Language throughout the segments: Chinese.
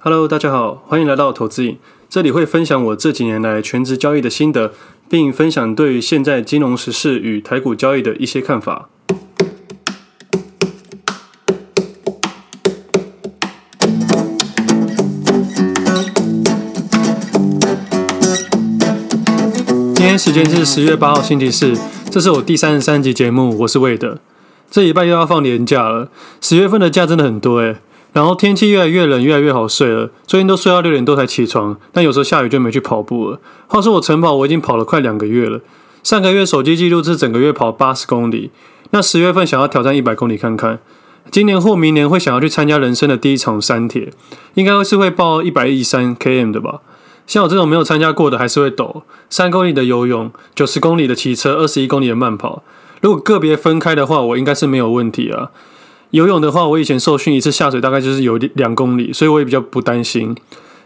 Hello，大家好，欢迎来到投资影。这里会分享我这几年来全职交易的心得，并分享对于现在金融时事与台股交易的一些看法。今天时间是十月八号星期四，这是我第三十三集节目，我是魏德。这礼拜又要放年假了，十月份的假真的很多诶。然后天气越来越冷，越来越好睡了。最近都睡到六点多才起床，但有时候下雨就没去跑步了。话说我晨跑我已经跑了快两个月了，上个月手机记录是整个月跑八十公里。那十月份想要挑战一百公里看看，今年或明年会想要去参加人生的第一场三铁，应该是会报一百一三 km 的吧。像我这种没有参加过的还是会抖，三公里的游泳，九十公里的骑车，二十一公里的慢跑。如果个别分开的话，我应该是没有问题啊。游泳的话，我以前受训一次下水大概就是有两公里，所以我也比较不担心。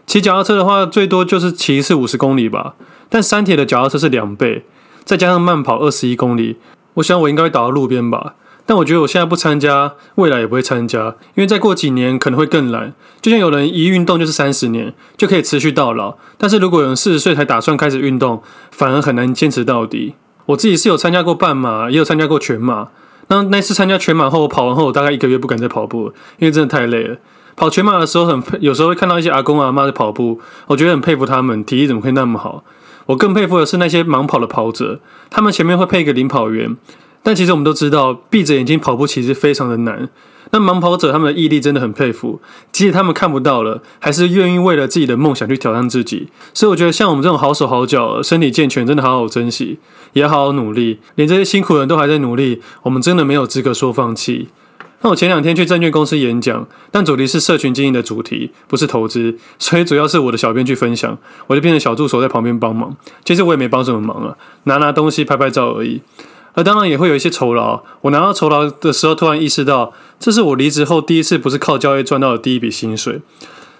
骑脚踏车的话，最多就是骑一次五十公里吧。但三铁的脚踏车是两倍，再加上慢跑二十一公里，我想我应该会倒到路边吧。但我觉得我现在不参加，未来也不会参加，因为再过几年可能会更懒。就像有人一运动就是三十年，就可以持续到老。但是如果有人四十岁才打算开始运动，反而很难坚持到底。我自己是有参加过半马，也有参加过全马。那那次参加全马后，我跑完后，我大概一个月不敢再跑步了，因为真的太累了。跑全马的时候很，有时候会看到一些阿公阿妈在跑步，我觉得很佩服他们，体力怎么会那么好？我更佩服的是那些盲跑的跑者，他们前面会配一个领跑员。但其实我们都知道，闭着眼睛跑步其实非常的难。那盲跑者他们的毅力真的很佩服，即使他们看不到了，还是愿意为了自己的梦想去挑战自己。所以我觉得像我们这种好手好脚、身体健全，真的好好珍惜，也好好努力。连这些辛苦人都还在努力，我们真的没有资格说放弃。那我前两天去证券公司演讲，但主题是社群经营的主题，不是投资，所以主要是我的小编去分享，我就变成小助手在旁边帮忙。其实我也没帮什么忙啊，拿拿东西、拍拍照而已。而当然也会有一些酬劳。我拿到酬劳的时候，突然意识到，这是我离职后第一次不是靠交易赚到的第一笔薪水，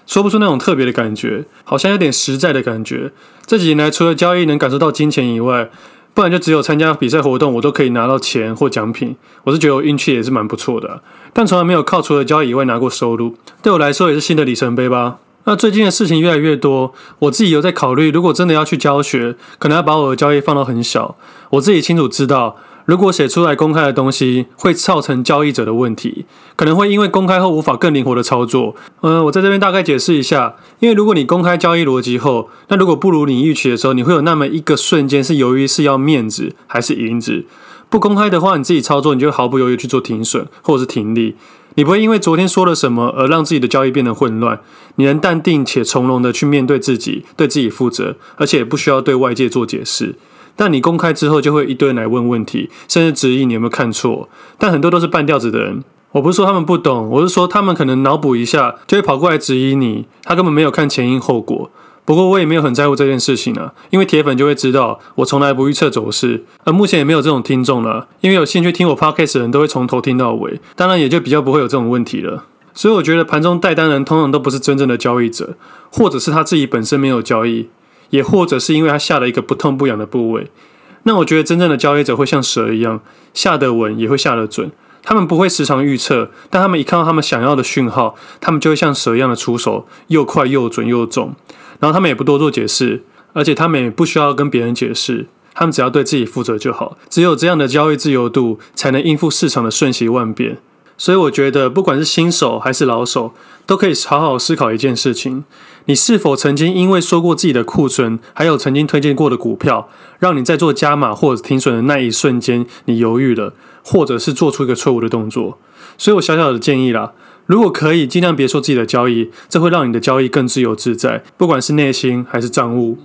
说不出那种特别的感觉，好像有点实在的感觉。这几年来，除了交易能感受到金钱以外，不然就只有参加比赛活动，我都可以拿到钱或奖品。我是觉得我运气也是蛮不错的，但从来没有靠除了交易以外拿过收入，对我来说也是新的里程碑吧。那最近的事情越来越多，我自己有在考虑，如果真的要去教学，可能要把我的交易放到很小。我自己清楚知道，如果写出来公开的东西会造成交易者的问题，可能会因为公开后无法更灵活的操作。嗯，我在这边大概解释一下，因为如果你公开交易逻辑后，那如果不如你预期的时候，你会有那么一个瞬间是犹豫是要面子还是银子。不公开的话，你自己操作，你就毫不犹豫去做停损或者是停利。你不会因为昨天说了什么而让自己的交易变得混乱，你能淡定且从容的去面对自己，对自己负责，而且不需要对外界做解释。但你公开之后，就会一堆人来问问题，甚至质疑你有没有看错。但很多都是半吊子的人，我不是说他们不懂，我是说他们可能脑补一下就会跑过来质疑你，他根本没有看前因后果。不过我也没有很在乎这件事情啊，因为铁粉就会知道我从来不预测走势，而目前也没有这种听众了，因为有兴趣听我 podcast 的人都会从头听到尾，当然也就比较不会有这种问题了。所以我觉得盘中带单人通常都不是真正的交易者，或者是他自己本身没有交易，也或者是因为他下了一个不痛不痒的部位。那我觉得真正的交易者会像蛇一样，下得稳也会下得准。他们不会时常预测，但他们一看到他们想要的讯号，他们就会像蛇一样的出手，又快又准又重。然后他们也不多做解释，而且他们也不需要跟别人解释，他们只要对自己负责就好。只有这样的交易自由度，才能应付市场的瞬息万变。所以我觉得，不管是新手还是老手，都可以好好思考一件事情：你是否曾经因为说过自己的库存，还有曾经推荐过的股票，让你在做加码或者停损的那一瞬间，你犹豫了，或者是做出一个错误的动作？所以我小小的建议啦。如果可以，尽量别说自己的交易，这会让你的交易更自由自在，不管是内心还是账务。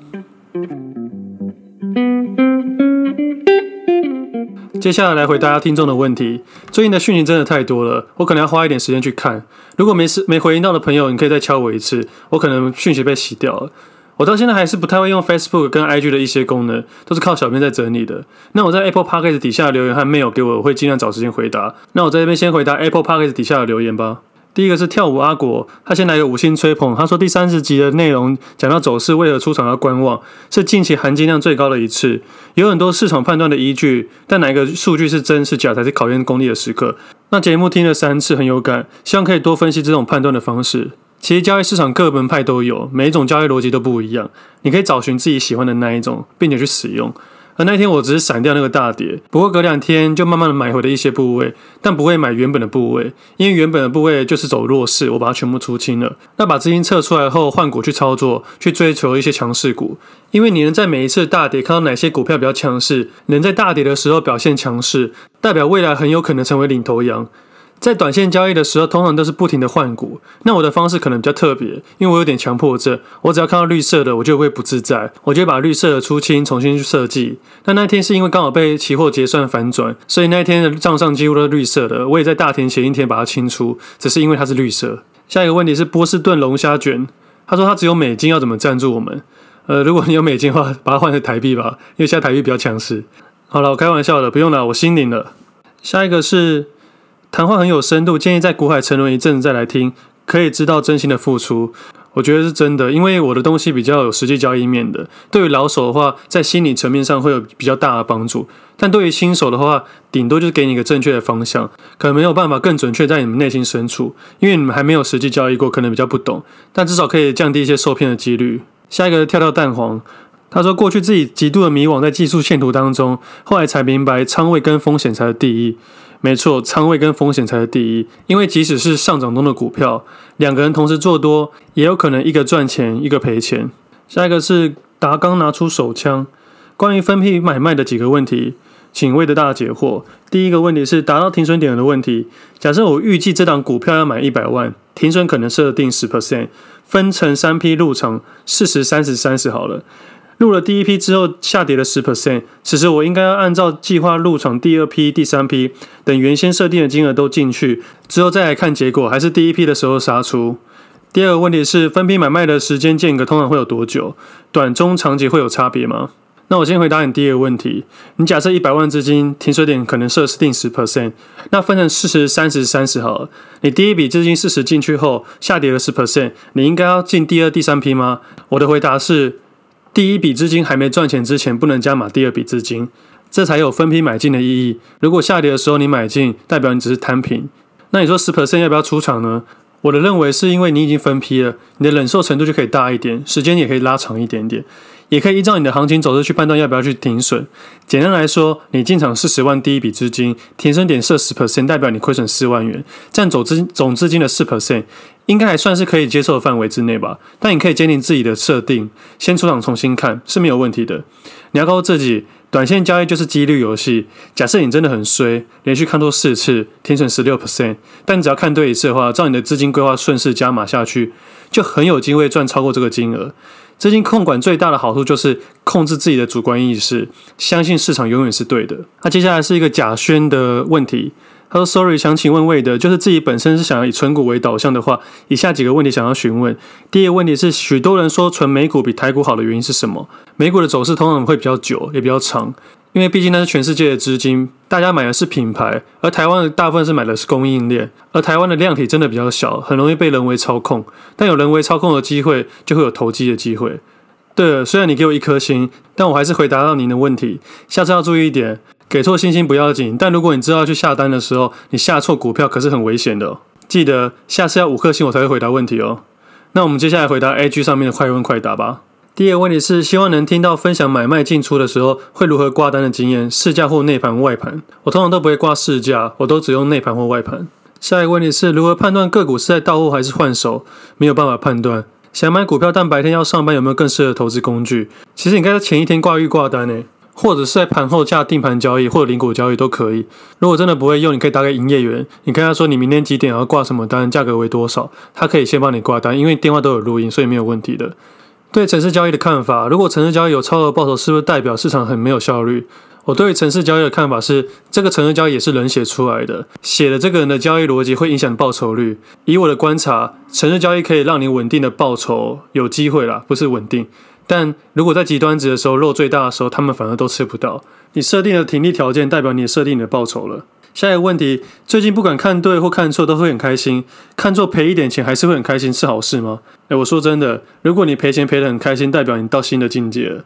接下来来回答听众的问题。最近的讯息真的太多了，我可能要花一点时间去看。如果没事没回应到的朋友，你可以再敲我一次，我可能讯息被洗掉了。我到现在还是不太会用 Facebook 跟 IG 的一些功能，都是靠小编在整理的。那我在 Apple Podcast 底下留言和 mail 给我，我会尽量找时间回答。那我在这边先回答 Apple Podcast 底下的留言吧。第一个是跳舞阿果，他先来个五星吹捧，他说第三十集的内容讲到走势为何出场要观望，是近期含金量最高的一次，有很多市场判断的依据，但哪一个数据是真是假才是考验功力的时刻。那节目听了三次很有感，希望可以多分析这种判断的方式。其实交易市场各门派都有，每一种交易逻辑都不一样，你可以找寻自己喜欢的那一种，并且去使用。而那天我只是闪掉那个大跌，不过隔两天就慢慢的买回了一些部位，但不会买原本的部位，因为原本的部位就是走弱势，我把它全部出清了。那把资金撤出来后，换股去操作，去追求一些强势股，因为你能在每一次大跌看到哪些股票比较强势，能在大跌的时候表现强势，代表未来很有可能成为领头羊。在短线交易的时候，通常都是不停的换股。那我的方式可能比较特别，因为我有点强迫症。我只要看到绿色的，我就会不自在，我就会把绿色的出清，重新去设计。那那天是因为刚好被期货结算反转，所以那一天的账上几乎都是绿色的。我也在大田前一天把它清出，只是因为它是绿色。下一个问题是波士顿龙虾卷，他说他只有美金，要怎么赞助我们？呃，如果你有美金的话，把它换成台币吧，因为现在台币比较强势。好了，我开玩笑的，不用了，我心领了。下一个是。谈话很有深度，建议在股海沉沦一阵子再来听，可以知道真心的付出。我觉得是真的，因为我的东西比较有实际交易面的。对于老手的话，在心理层面上会有比较大的帮助；但对于新手的话，顶多就是给你一个正确的方向，可能没有办法更准确在你们内心深处，因为你们还没有实际交易过，可能比较不懂。但至少可以降低一些受骗的几率。下一个跳跳蛋黄，他说过去自己极度的迷惘在技术线图当中，后来才明白仓位跟风险才是第一。没错，仓位跟风险才是第一。因为即使是上涨中的股票，两个人同时做多，也有可能一个赚钱，一个赔钱。下一个是达刚拿出手枪，关于分批买卖的几个问题，请为的大解惑。第一个问题是达到停损点的问题。假设我预计这档股票要买一百万，停损可能设定十 percent，分成三批入场，四十、三十、三十好了。入了第一批之后下跌了十 percent，此时我应该要按照计划入场第二批、第三批，等原先设定的金额都进去之后再来看结果，还是第一批的时候杀出？第二个问题是分批买卖的时间间隔通常会有多久？短、中、长期会有差别吗？那我先回答你第一个问题，你假设一百万资金停损点可能设定十 percent，那分成四十、三十、三十好了。你第一笔资金四十进去后下跌了十 percent，你应该要进第二、第三批吗？我的回答是。第一笔资金还没赚钱之前，不能加码第二笔资金，这才有分批买进的意义。如果下跌的时候你买进，代表你只是摊平。那你说十 percent 要不要出场呢？我的认为是因为你已经分批了，你的忍受程度就可以大一点，时间也可以拉长一点点。也可以依照你的行情走势去判断要不要去停损。简单来说，你进场四十万，第一笔资金停损点设十 percent，代表你亏损四万元，占总资总资金的四 percent，应该还算是可以接受的范围之内吧。但你可以坚定自己的设定，先出场重新看是没有问题的。你要告诉自己，短线交易就是几率游戏。假设你真的很衰，连续看错四次，停损十六 percent，但只要看对一次的话，照你的资金规划顺势加码下去，就很有机会赚超过这个金额。最近控管最大的好处就是控制自己的主观意识，相信市场永远是对的。那接下来是一个假宣的问题，他说：“Sorry，想请问魏德，就是自己本身是想要以存股为导向的话，以下几个问题想要询问。第一个问题是，许多人说存美股比台股好的原因是什么？美股的走势通常会比较久，也比较长。”因为毕竟那是全世界的资金，大家买的是品牌，而台湾的大部分是买的是供应链，而台湾的量体真的比较小，很容易被人为操控。但有人为操控的机会，就会有投机的机会。对了，虽然你给我一颗星，但我还是回答到您的问题。下次要注意一点，给错星星不要紧，但如果你知道去下单的时候，你下错股票可是很危险的哦。记得下次要五颗星我才会回答问题哦。那我们接下来回答 A G 上面的快问快答吧。第二个问题是，希望能听到分享买卖进出的时候会如何挂单的经验，市价或内盘外盘。我通常都不会挂市价，我都只用内盘或外盘。下一个问题是如何判断个股是在到货还是换手？没有办法判断。想买股票但白天要上班，有没有更适合投资工具？其实你可以在前一天挂预挂单诶，或者是在盘后价定盘交易或者零股交易都可以。如果真的不会用，你可以打给营业员，你跟他说你明天几点要挂什么单，价格为多少，他可以先帮你挂单，因为电话都有录音，所以没有问题的。对城市交易的看法，如果城市交易有超额报酬，是不是代表市场很没有效率？我对于城市交易的看法是，这个城市交易也是人写出来的，写的这个人的交易逻辑会影响报酬率。以我的观察，城市交易可以让你稳定的报酬有机会啦，不是稳定。但如果在极端值的时候，肉最大的时候，他们反而都吃不到。你设定的停利条件，代表你设定你的报酬了。下一个问题，最近不管看对或看错都会很开心，看错赔一点钱还是会很开心，是好事吗？诶，我说真的，如果你赔钱赔得很开心，代表你到新的境界了。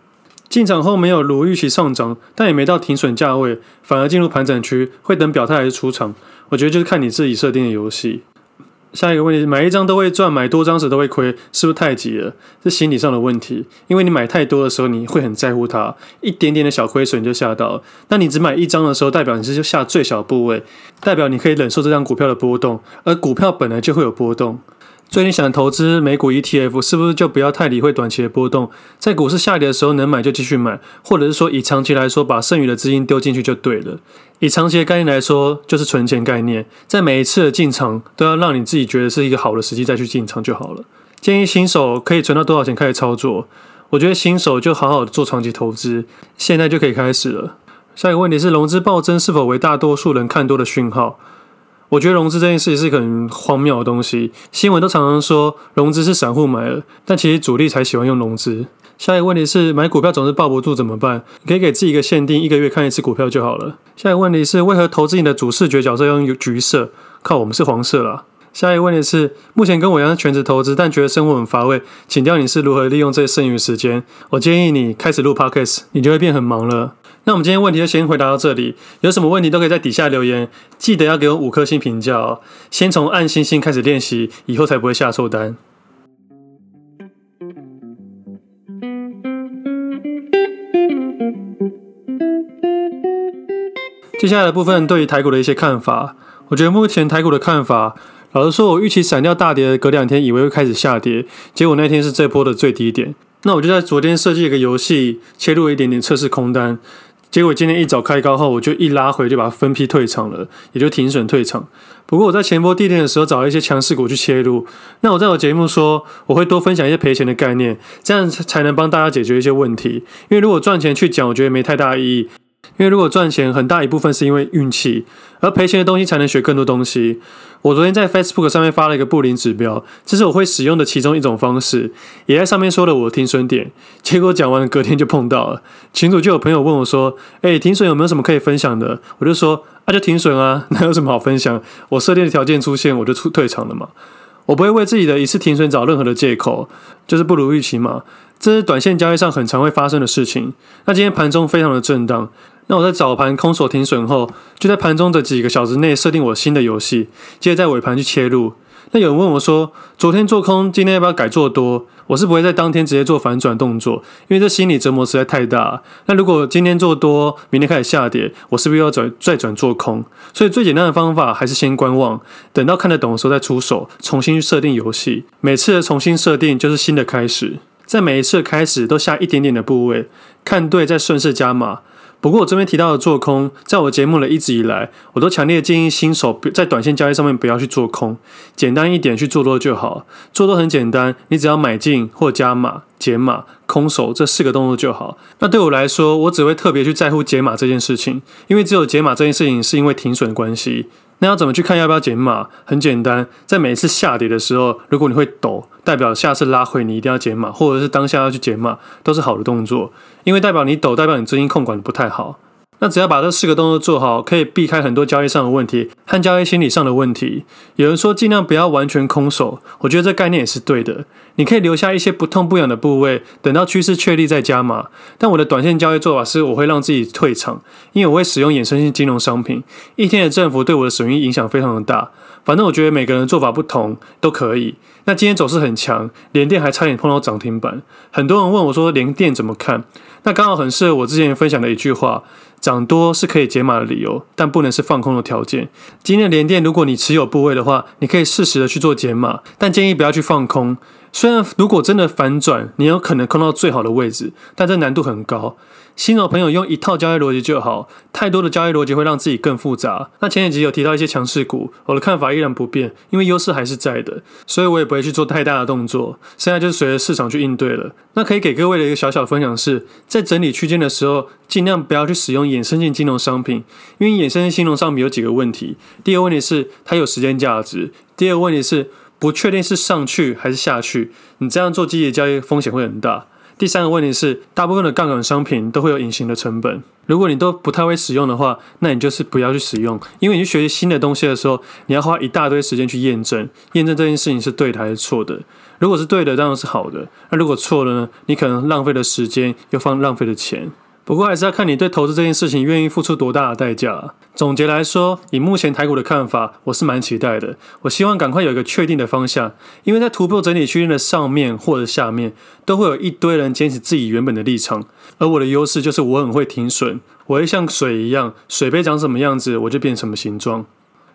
进场后没有如预期上涨，但也没到停损价位，反而进入盘整区，会等表态还是出场？我觉得就是看你自己设定的游戏。下一个问题是，买一张都会赚，买多张时都会亏，是不是太急了？是心理上的问题。因为你买太多的时候，你会很在乎它，一点点的小亏损就吓到。那你只买一张的时候，代表你是就下最小部位，代表你可以忍受这张股票的波动，而股票本来就会有波动。所以你想投资美股 ETF，是不是就不要太理会短期的波动？在股市下跌的时候，能买就继续买，或者是说以长期来说，把剩余的资金丢进去就对了。以长期的概念来说，就是存钱概念，在每一次的进场都要让你自己觉得是一个好的时机再去进场就好了。建议新手可以存到多少钱开始操作？我觉得新手就好好的做长期投资，现在就可以开始了。下一个问题是，融资暴增是否为大多数人看多的讯号？我觉得融资这件事是很荒谬的东西，新闻都常常说融资是散户买了，但其实主力才喜欢用融资。下一个问题是，买股票总是抱不住怎么办？你可以给自己一个限定，一个月看一次股票就好了。下一个问题是，为何投资你的主视觉角色用橘色？靠，我们是黄色啦。下一个问题是，目前跟我一样是全职投资，但觉得生活很乏味，请教你是如何利用这剩余时间？我建议你开始录 Podcast，你就会变很忙了。那我们今天问题就先回答到这里，有什么问题都可以在底下留言，记得要给我五颗星评价哦。先从按星星开始练习，以后才不会下错单。接下来的部分，对于台股的一些看法。我觉得目前台股的看法，老实说，我预期闪掉大跌，隔两天以为会开始下跌，结果那天是这波的最低点。那我就在昨天设计一个游戏，切入一点点测试空单，结果今天一早开高后，我就一拉回就把分批退场了，也就停损退场。不过我在前波低点的时候找了一些强势股去切入。那我在我节目说，我会多分享一些赔钱的概念，这样才能帮大家解决一些问题。因为如果赚钱去讲，我觉得没太大意义。因为如果赚钱，很大一部分是因为运气，而赔钱的东西才能学更多东西。我昨天在 Facebook 上面发了一个布林指标，这是我会使用的其中一种方式，也在上面说了我的停损点。结果讲完隔天就碰到了，群主就有朋友问我说：“诶，停损有没有什么可以分享的？”我就说：“啊，就停损啊，哪有什么好分享？我设定的条件出现，我就出退场了嘛。我不会为自己的一次停损找任何的借口，就是不如预期嘛。这是短线交易上很常会发生的事情。那今天盘中非常的震荡。”那我在早盘空手停损后，就在盘中的几个小时内设定我新的游戏，接着在尾盘去切入。那有人问我说，昨天做空，今天要不要改做多？我是不会在当天直接做反转动作，因为这心理折磨实在太大。那如果今天做多，明天开始下跌，我是不是要转再转做空？所以最简单的方法还是先观望，等到看得懂的时候再出手，重新去设定游戏。每次的重新设定就是新的开始，在每一次开始都下一点点的部位，看对再顺势加码。不过我这边提到的做空，在我节目里一直以来，我都强烈建议新手在短线交易上面不要去做空，简单一点去做多就好。做多很简单，你只要买进或加码、减码、空手这四个动作就好。那对我来说，我只会特别去在乎减码这件事情，因为只有减码这件事情是因为停损的关系。那要怎么去看要不要减码？很简单，在每一次下跌的时候，如果你会抖，代表下次拉回你一定要减码，或者是当下要去减码，都是好的动作，因为代表你抖，代表你资金控管的不太好。那只要把这四个动作做好，可以避开很多交易上的问题和交易心理上的问题。有人说尽量不要完全空手，我觉得这概念也是对的。你可以留下一些不痛不痒的部位，等到趋势确立再加码。但我的短线交易做法是，我会让自己退场，因为我会使用衍生性金融商品。一天的振幅对我的损益影响非常的大。反正我觉得每个人做法不同，都可以。那今天走势很强，联电还差点碰到涨停板。很多人问我说联电怎么看？那刚好很适合我之前分享的一句话。涨多是可以解码的理由，但不能是放空的条件。今天的联电，如果你持有部位的话，你可以适时的去做解码，但建议不要去放空。虽然如果真的反转，你有可能空到最好的位置，但这难度很高。新手朋友用一套交易逻辑就好，太多的交易逻辑会让自己更复杂。那前几集有提到一些强势股，我的看法依然不变，因为优势还是在的，所以我也不会去做太大的动作。现在就是随着市场去应对了。那可以给各位的一个小小分享是，在整理区间的时候，尽量不要去使用衍生性金融商品，因为衍生性金融商品有几个问题。第一个问题是它有时间价值，第二个问题是不确定是上去还是下去，你这样做积极交易风险会很大。第三个问题是，大部分的杠杆商品都会有隐形的成本。如果你都不太会使用的话，那你就是不要去使用。因为你去学习新的东西的时候，你要花一大堆时间去验证，验证这件事情是对的还是错的。如果是对的，当然是好的；那如果错了呢？你可能浪费了时间，又放浪费了钱。不过还是要看你对投资这件事情愿意付出多大的代价。总结来说，以目前台股的看法，我是蛮期待的。我希望赶快有一个确定的方向，因为在突破整体区间的上面或者下面，都会有一堆人坚持自己原本的立场。而我的优势就是我很会停损，我会像水一样，水杯长什么样子，我就变什么形状。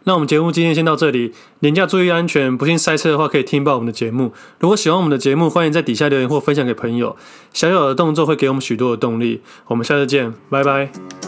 那我们节目今天先到这里，年假注意安全，不幸塞车的话可以听爆我们的节目。如果喜欢我们的节目，欢迎在底下留言或分享给朋友。小小的动作会给我们许多的动力。我们下次见，拜拜。